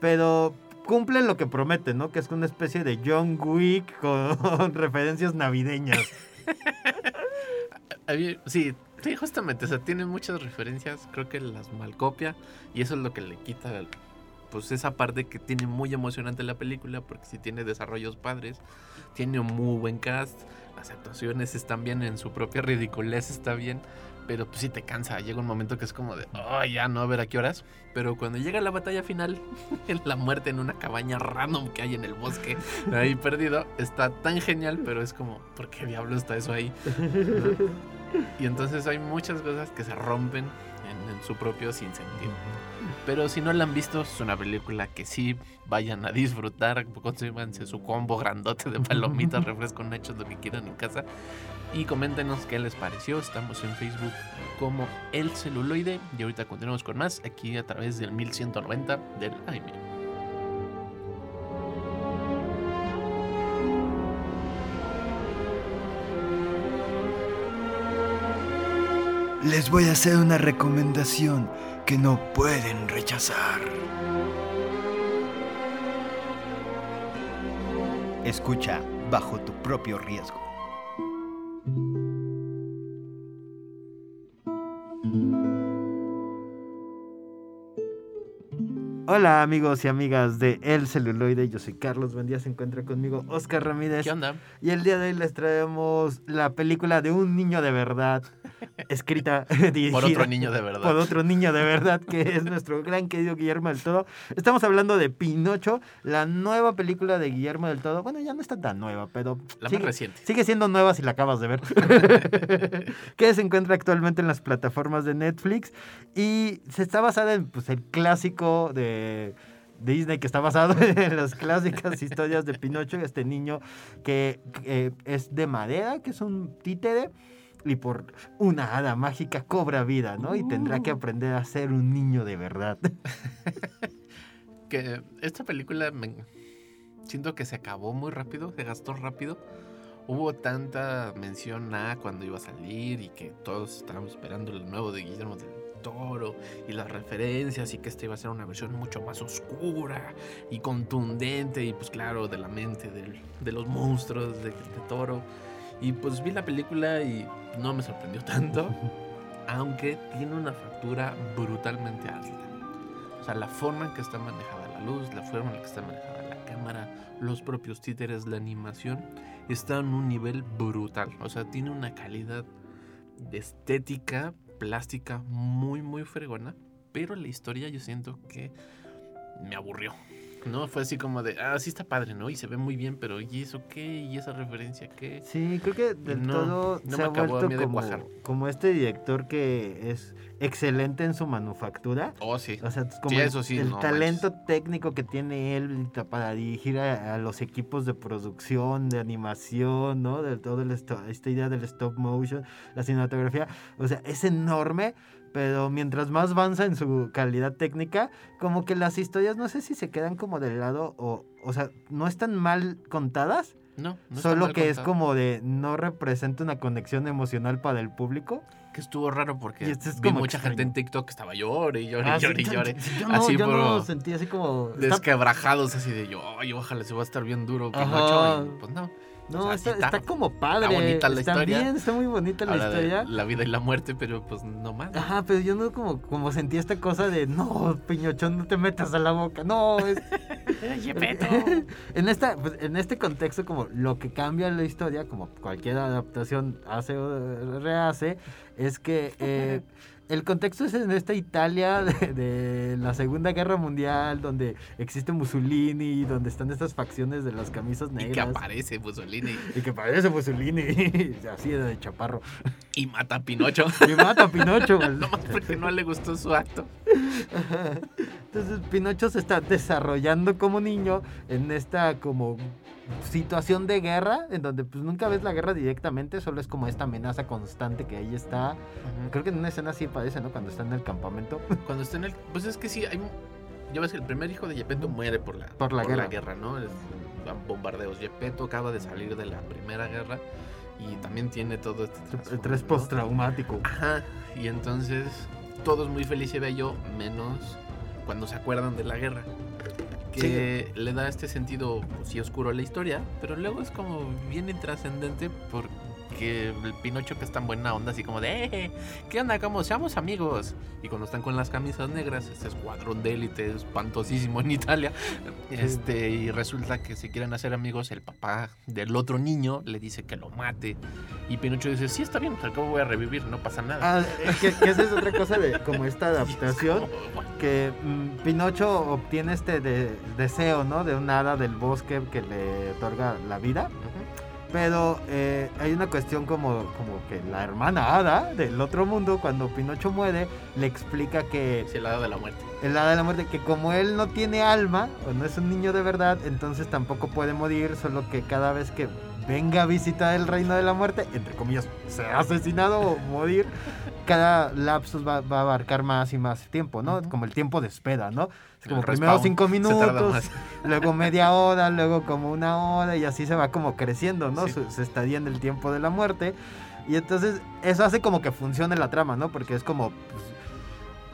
pero cumple lo que promete, ¿no? Que es una especie de John Wick con referencias navideñas. A mí- Sí, sí, justamente, o sea, tiene muchas referencias, creo que las malcopia y eso es lo que le quita pues esa parte que tiene muy emocionante la película porque sí tiene desarrollos padres, tiene un muy buen cast, las actuaciones están bien en su propia ridiculez está bien, pero pues sí te cansa, llega un momento que es como de, oh, ya no, a ver a qué horas, pero cuando llega la batalla final, <laughs> la muerte en una cabaña random que hay en el bosque, ahí perdido, está tan genial, pero es como, ¿por qué diablo está eso ahí? <laughs> Y entonces hay muchas cosas que se rompen en, en su propio sinsentido. Pero si no la han visto, es una película que sí vayan a disfrutar. Consímanse su combo grandote de palomitas, <laughs> refresco, nachos, lo que quieran en casa. Y coméntenos qué les pareció. Estamos en Facebook como El Celuloide. Y ahorita continuamos con más aquí a través del 1190 del AM. Les voy a hacer una recomendación que no pueden rechazar. Escucha bajo tu propio riesgo. Hola amigos y amigas de El Celuloide, yo soy Carlos, buen día, se encuentra conmigo Oscar Ramírez. ¿Qué onda? Y el día de hoy les traemos la película de un niño de verdad, escrita, dirigida <laughs> Por otro niño de verdad. por otro niño de verdad, que es nuestro gran querido Guillermo del Todo. Estamos hablando de Pinocho, la nueva película de Guillermo del Todo. Bueno, ya no está tan nueva, pero La sigue, más reciente. sigue siendo nueva si la acabas de ver. <laughs> que se encuentra actualmente en las plataformas de Netflix y se está basada en pues, el clásico de Disney que está basado <laughs> en las clásicas historias de Pinocho, este niño que, que es de madera, que es un títere y por una hada mágica cobra vida, ¿no? Y tendrá que aprender a ser un niño de verdad. <laughs> Que esta película me... siento que se acabó muy rápido, se gastó rápido. Hubo tanta mención a cuando iba a salir y que todos estábamos esperando el nuevo de Guillermo del Toro y las referencias y que esta iba a ser una versión mucho más oscura y contundente y pues claro de la mente del- de los monstruos de, de Toro. Y pues vi la película y no me sorprendió <laughs> tanto, aunque tiene una factura brutalmente alta. O sea, la forma en que está manejada la luz, la forma en la que está manejada la cámara, los propios títeres, la animación, está en un nivel brutal. O sea, tiene una calidad de estética, plástica muy, muy fregona. Pero la historia yo siento que me aburrió. ¿No? Fue así como de, ah, sí está padre, ¿no? Y se ve muy bien, pero ¿y eso qué? ¿Y esa referencia qué? Sí, creo que del No, todo no se me ha acabó a vuelto mí de como, cuajar. como este director que es excelente en su manufactura. Oh, sí. O sea, es como Sí, eso sí, el no talento técnico que tiene él para dirigir a, a los equipos de producción, de animación, ¿no? De toda esta idea del stop motion, la cinematografía. O sea, es enorme, pero mientras más avanza en su calidad técnica, como que las historias, no sé si se quedan como del lado o... O sea, no están mal contadas, No, solo que es como de no representa una conexión emocional para el público. Que estuvo raro porque este es vi como mucha gente en TikTok que estaba llore y llore Ah, y sí, llore y llore. Yo no, Así yo por- no sentí así como... está- Desquebrajados así de yo, ay, ojalá se va a estar bien duro. Pinocho. Y, pues no. No, O sea, sí está, está- está como padre. está bonita la está historia. bien, está muy bonita la historia. la vida y la muerte, pero pues no más. Ajá, pero yo no como, como sentí esta cosa de no, Piñochón, no te metas a la boca. No, es. <laughs> <laughs> en esta, pues, en este contexto, como lo que cambia la historia, como cualquier adaptación hace o rehace, es que eh, el contexto es en esta Italia <laughs> de, de la Segunda Guerra Mundial, donde existe Mussolini, donde están estas facciones de las camisas Y que negras. aparece Mussolini <laughs> Y que parece Mussolini, <laughs> así de chaparro. y mata a Pinocho. Y mata a Pinocho. güey. Nomás porque no le gustó su acto. Entonces Pinocho se está desarrollando como niño en esta como situación de guerra, en donde pues nunca ves la guerra directamente, solo es como esta amenaza constante que ahí está. Creo que en una escena sí parece, ¿no? Cuando está en el campamento. <laughs> Cuando está en el. Pues es que sí, hay. Ya ves que el primer hijo de Gepetto muere por la, Por la guerra. ¿no? Es- van bombardeos. Gepetto acaba de salir de la primera guerra y también tiene todo este El tres postraumático. Ajá. Y entonces todo es muy feliz y bello, menos cuando se acuerdan de la guerra. Que le da este sentido, pues, oscuro a la historia, pero luego es como bien intrascendente porque el Pinocho que es tan buena onda, así como de, "Eh, ¿qué onda? ¿Cómo? Seamos amigos. Y cuando están con las camisas negras, este escuadrón de élite espantosísimo en Italia, este, y resulta que se quieren hacer amigos, el papá del otro niño le dice que lo mate. Y Pinocho dice, sí, está bien, al cabo voy a revivir, no pasa nada. Ah, que, que esa es otra cosa de como esta <laughs> adaptación. Que mm, Pinocho obtiene este de- deseo, ¿no? De un hada del bosque que le otorga la vida. Pero eh, hay una cuestión como, como que la hermana hada del otro mundo, cuando Pinocho muere, le explica que Sí, el lado de la muerte. el hada de la muerte, que como él no tiene alma, o no es un niño de verdad, entonces tampoco puede morir, solo que cada vez que venga a visitar el reino de la muerte, entre comillas, sea asesinado o morir, cada lapsus va, va a abarcar más y más tiempo, ¿no? Como el tiempo de espera, ¿no? Es como El primero respawn cinco se minutos, <laughs> luego media hora, luego como una hora y así se va como creciendo, ¿no? Sí. Su, su estadía en el tiempo de la muerte. Y entonces eso hace como que funcione la trama, ¿no? Porque es como pues,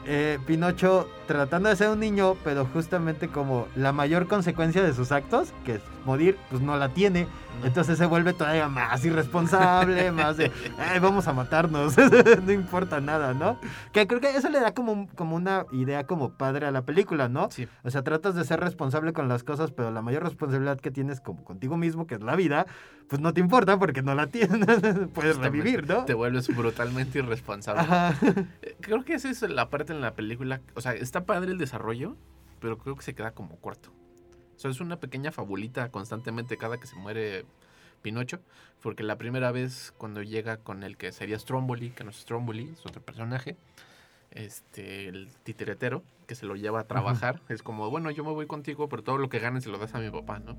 eh, Pinocho tratando de ser un niño, pero justamente como la mayor consecuencia de sus actos, que es morir, pues no la tiene. Entonces se vuelve todavía más irresponsable, <laughs> más de, "Ay, vamos a matarnos, <laughs> no importa nada, ¿no? Que creo que eso le da como, como una idea como padre a la película, ¿no? Sí. O sea, tratas de ser responsable con las cosas, pero la mayor responsabilidad que tienes como contigo mismo, que es la vida, pues no te importa porque no la tienes, <laughs> puedes revivir, ¿no? Te vuelves brutalmente irresponsable. Ajá. Eh, Creo que esa es la parte en la película. O sea, está padre el desarrollo, pero creo que se queda como corto. O sea, es una pequeña fabulita constantemente cada que se muere Pinocho. Porque la primera vez cuando llega con el que sería Stromboli, que no es Stromboli, es otro personaje, este, el titiretero, que se lo lleva a trabajar, es como, bueno, yo me voy contigo, pero todo lo que ganes se lo das a mi papá, ¿no?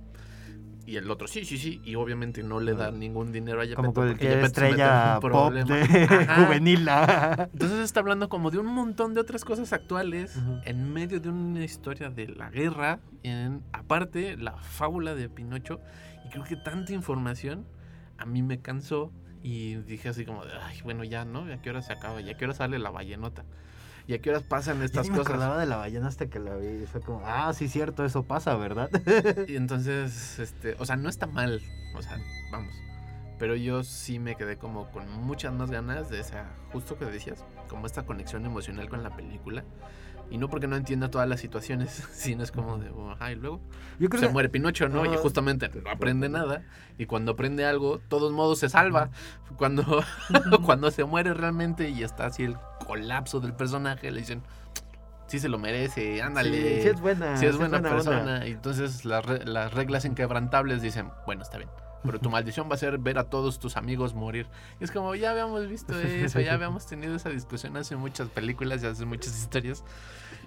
Y el otro, sí, sí, sí, y obviamente no le da ningún dinero a Gepetto. Como porque cualquier estrella un pop de Ajá. <laughs> juvenil. ah. Entonces está hablando como de un montón de otras cosas actuales en medio de una historia de la guerra, en aparte la fábula de Pinocho y creo que tanta información a mí me cansó y dije así como de, ay, bueno, ya, ¿no? ¿Y a qué hora se acaba? ¿Y a qué hora sale la ballenota? ¿Y a qué horas pasan Yo estas me cosas? acordaba de la ballena hasta que la vi. y Fue como, ah, sí, cierto, eso pasa, ¿verdad? <laughs> Y entonces, este, o sea, no está mal, o sea, vamos. Pero yo sí me quedé como con muchas más ganas de esa, justo que decías, como esta conexión emocional con la película. Y no porque no entienda todas las situaciones, <laughs> sino es como de, ay, luego Yo creo se que muere Pinocho, ¿no? Y Ajá. justamente no aprende nada. Y cuando aprende algo, todos modos se salva. Cuando, <laughs> cuando se muere realmente y está así el colapso del personaje, le dicen, sí se lo merece, ándale. Sí, sí es buena. Si es buena, onda. persona. Y entonces las, re- las reglas inquebrantables dicen, bueno, está bien. Pero tu maldición va a ser ver a todos tus amigos morir. Y es como, ya habíamos visto eso, ya <laughs> habíamos tenido esa discusión hace muchas películas y hace muchas historias.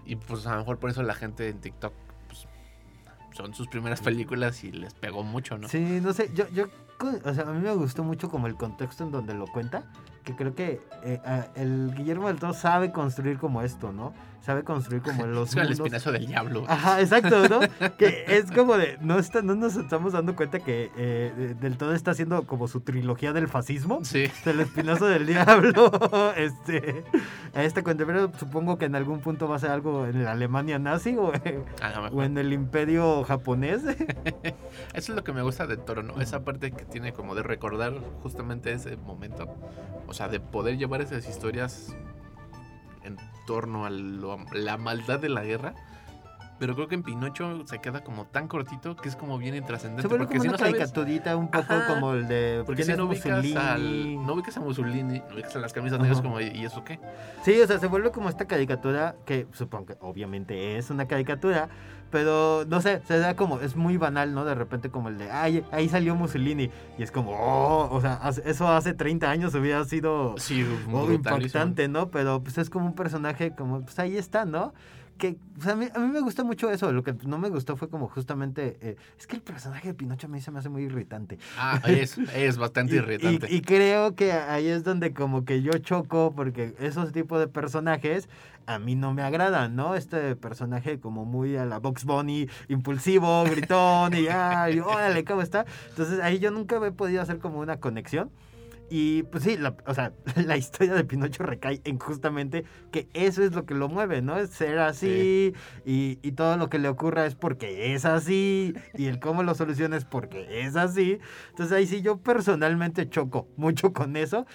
Y pues a lo mejor por eso la gente en TikTok pues, son sus primeras películas y les pegó mucho, ¿no? Sí, no sé, yo, yo, o sea, a mí me gustó mucho como el contexto en donde lo cuenta, que creo que eh, el Guillermo del Toro sabe construir como esto, ¿no? Sabe construir como los <laughs> Es el espinazo del diablo. Ajá, exacto, ¿no? que es como de, no, está, no nos estamos dando cuenta que eh, de- del todo está haciendo como su trilogía del fascismo. Sí. El espinazo del diablo, <laughs> este, a este cuento, pero supongo que en algún punto va a ser algo en la Alemania nazi o, o en el imperio japonés. <laughs> Eso es lo que me gusta de Toro, ¿no? Esa parte que tiene como de recordar justamente ese momento. O sea, de poder llevar esas historias torno a lo- la maldad de la guerra. Pero creo que en Pinocho se queda como tan cortito que es como bien intrascendente. Se vuelve porque como si una no sabes, caricaturita un poco Ajá, como el de porque ¿quién si no ubicas, al, no ubicas a Mussolini, no ubicas a las camisas negras como, ¿y eso qué? Sí, o sea, se vuelve como esta caricatura que supongo que obviamente es una caricatura, pero no sé, se da como, es muy banal, ¿no? De repente como el de, ay, ahí salió Mussolini, y es como, oh, o sea, eso hace 30 años hubiera sido Sí, oh, impactante, ¿no? Pero pues es como un personaje como, pues ahí está, ¿no? Que a, mí, a mí me gusta mucho eso, lo que no me gustó fue como justamente, eh, es que el personaje de Pinocho a mí se me hace muy irritante. Ah, <laughs> es, es bastante Y- irritante. Y, y creo que ahí es donde como que yo choco porque esos tipos de personajes a mí no me agradan, ¿no? Este personaje como muy a la Box Bunny, impulsivo, gritón y ay, órale, ¿cómo está? Entonces ahí yo nunca he podido hacer como una conexión. Y pues sí, la, o sea, <laughs> la historia de Pinocho recae en justamente que eso es lo que lo mueve, ¿no? Es ser así y, y todo lo que le ocurra es porque es así y el cómo lo soluciona es porque es así. Entonces ahí sí yo personalmente choco mucho con eso.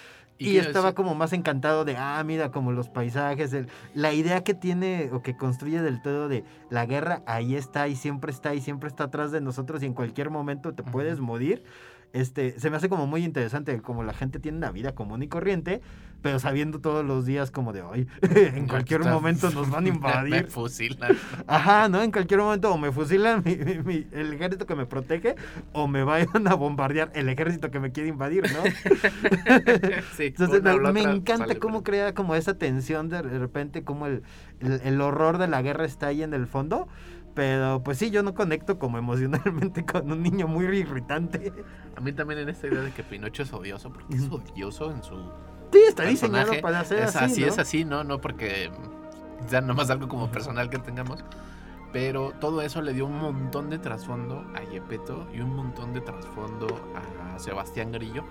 Y, quiero estaba como más encantado de, ah, mira, como los paisajes, el- la idea que tiene o que construye del todo de la guerra, ahí está y siempre está y siempre está atrás de nosotros y en cualquier momento te puedes morir. Este, se me hace como muy interesante, como la gente tiene una vida común y corriente, pero sabiendo todos los días como de, hoy <laughs> en cualquier momento nos van a <laughs> Me invadir. fusilan. <laughs> Ajá, ¿no? En cualquier momento o me fusilan mi- mi- mi- el ejército que me protege o me vayan a bombardear el ejército que me quiere invadir, ¿no? sí, Entonces me, me encanta cómo crea como esa tensión de repente, como el, el, el horror de la guerra está ahí en el fondo. Pero pues sí, yo no conecto como emocionalmente <laughs> con un niño muy irritante. A mí también en esta idea de que Pinocho es odioso, porque es odioso en su Sí, está diseñado para ser es así, ¿no? es así, ¿no? No porque sea nomás algo como personal que tengamos. Pero todo eso le dio un montón de trasfondo a Yepeto y un montón de trasfondo a Sebastián Grillo.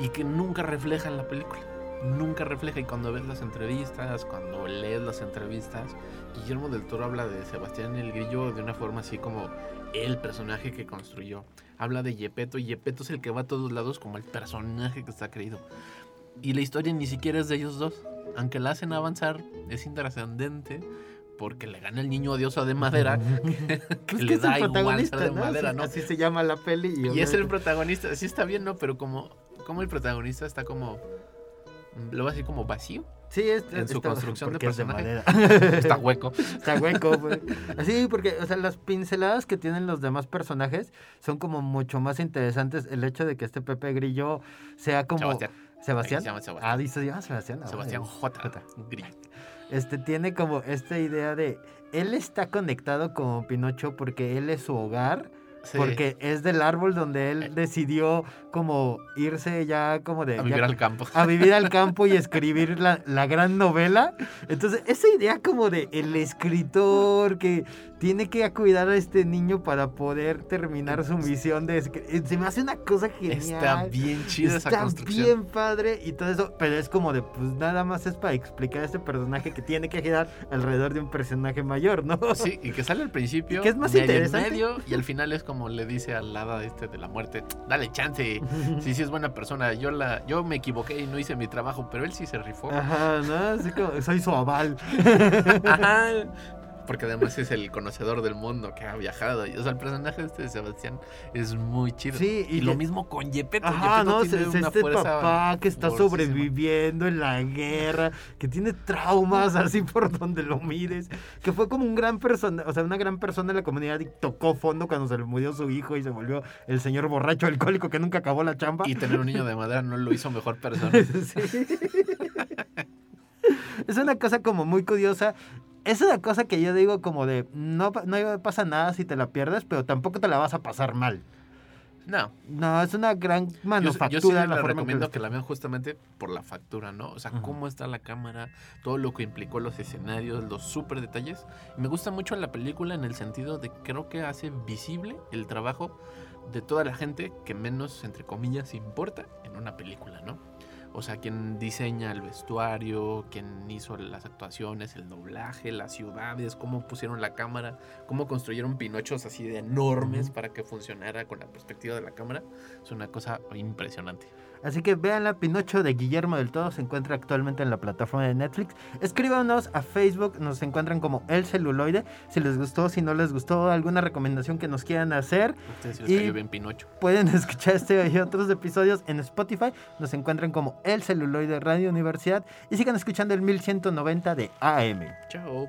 y que nunca refleja en la película. Nunca refleja y cuando ves las entrevistas, cuando lees las entrevistas, Guillermo del Toro habla de Sebastián el Grillo de una forma así como el personaje que construyó. Habla de Yepeto y Yepeto es el que va a todos lados como el personaje que está creído. Y la historia ni siquiera es de ellos dos. Aunque la hacen avanzar, es intrascendente porque le gana el niño odioso de madera <laughs> <laughs> que, le es da el igual protagonista, de ¿no? madera, ¿no? Así se llama la peli. Y, Y es el protagonista, sí está bien, ¿no? Pero como, como el protagonista está como, lo va a decir como vacío, Sí, es, en su está- construcción de es personaje. <laughs> está hueco. Está hueco, güey. Así, porque, o sea, las pinceladas que tienen los demás personajes son como mucho más interesantes. El hecho de que este Pepe Grillo sea como. Sebastián. ¿Sebastián? Se llama Sebastián. Ah, dice, llama Sebastián. Ah, Sebastián bueno. J. Grillo. Este tiene como esta idea de. Él está conectado con Pinocho porque él es su hogar. Sí. Porque es del árbol donde él decidió como irse ya como de... A vivir al campo. a vivir al campo y <laughs> escribir la, la gran novela. Entonces, esa idea como de el escritor que tiene que cuidar a este niño para poder terminar su misión de... eh, Se me hace una cosa genial. Está bien chida esa Está construcción. bien padre y todo eso, pero es como de, pues nada más es para explicar a este personaje que tiene que girar alrededor de un personaje mayor, ¿no? Sí, y que sale al principio, Y que es más medio en interesante. medio, y al final es como le dice al hada este de la muerte, dale chance, <laughs> sí, sí es buena persona, yo la, yo me equivoqué y no hice mi trabajo, pero él sí se rifó. Ajá, ¿no? Así como, soy su aval. <laughs> <laughs> Ajá. Porque además es el conocedor del mundo que ha viajado. Y, o sea, el personaje este de Sebastián es muy chido. Sí, y, y lo le- mismo con Yepeto. Ajá, Yepeto ¿no? tiene Es, una este papá que está sobreviviendo en la guerra, que tiene traumas así por donde lo mires, que fue como un gran persona, o sea, una gran persona en la comunidad y tocó fondo cuando se le murió su hijo y se volvió el señor borracho alcohólico que nunca acabó la chamba. Y tener un niño de madera no lo hizo mejor persona. <laughs> Sí. Es una cosa como muy curiosa. Es una cosa que yo digo como de, no, no pasa nada si te la pierdes, pero tampoco te la vas a pasar mal. No. No, es una gran manufactura. yo sí la recomiendo que la vean justamente por la factura, ¿no? O sea, cómo está la cámara, todo lo que implicó los escenarios, los súper detalles. Me gusta mucho la película en el sentido de creo que hace visible el trabajo de toda la gente que menos, entre comillas, importa en una película, ¿no? O sea, quien diseña el vestuario, quien hizo las actuaciones, el doblaje, las ciudades, cómo pusieron la cámara, cómo construyeron pinochos así de enormes para que funcionara con la perspectiva de la cámara. Es una cosa impresionante. Así que vean la Pinocho de Guillermo del Todo, se encuentra actualmente en la plataforma de Netflix. Escríbanos a Facebook, nos encuentran como El Celuloide. Si les gustó, si no les gustó, alguna recomendación que nos quieran hacer, Ustedes Y- bien Pinocho. pueden <laughs> escuchar este y otros episodios en Spotify. Nos encuentran como El Celuloide Radio Universidad y sigan escuchando el 1190 de AM. Chao.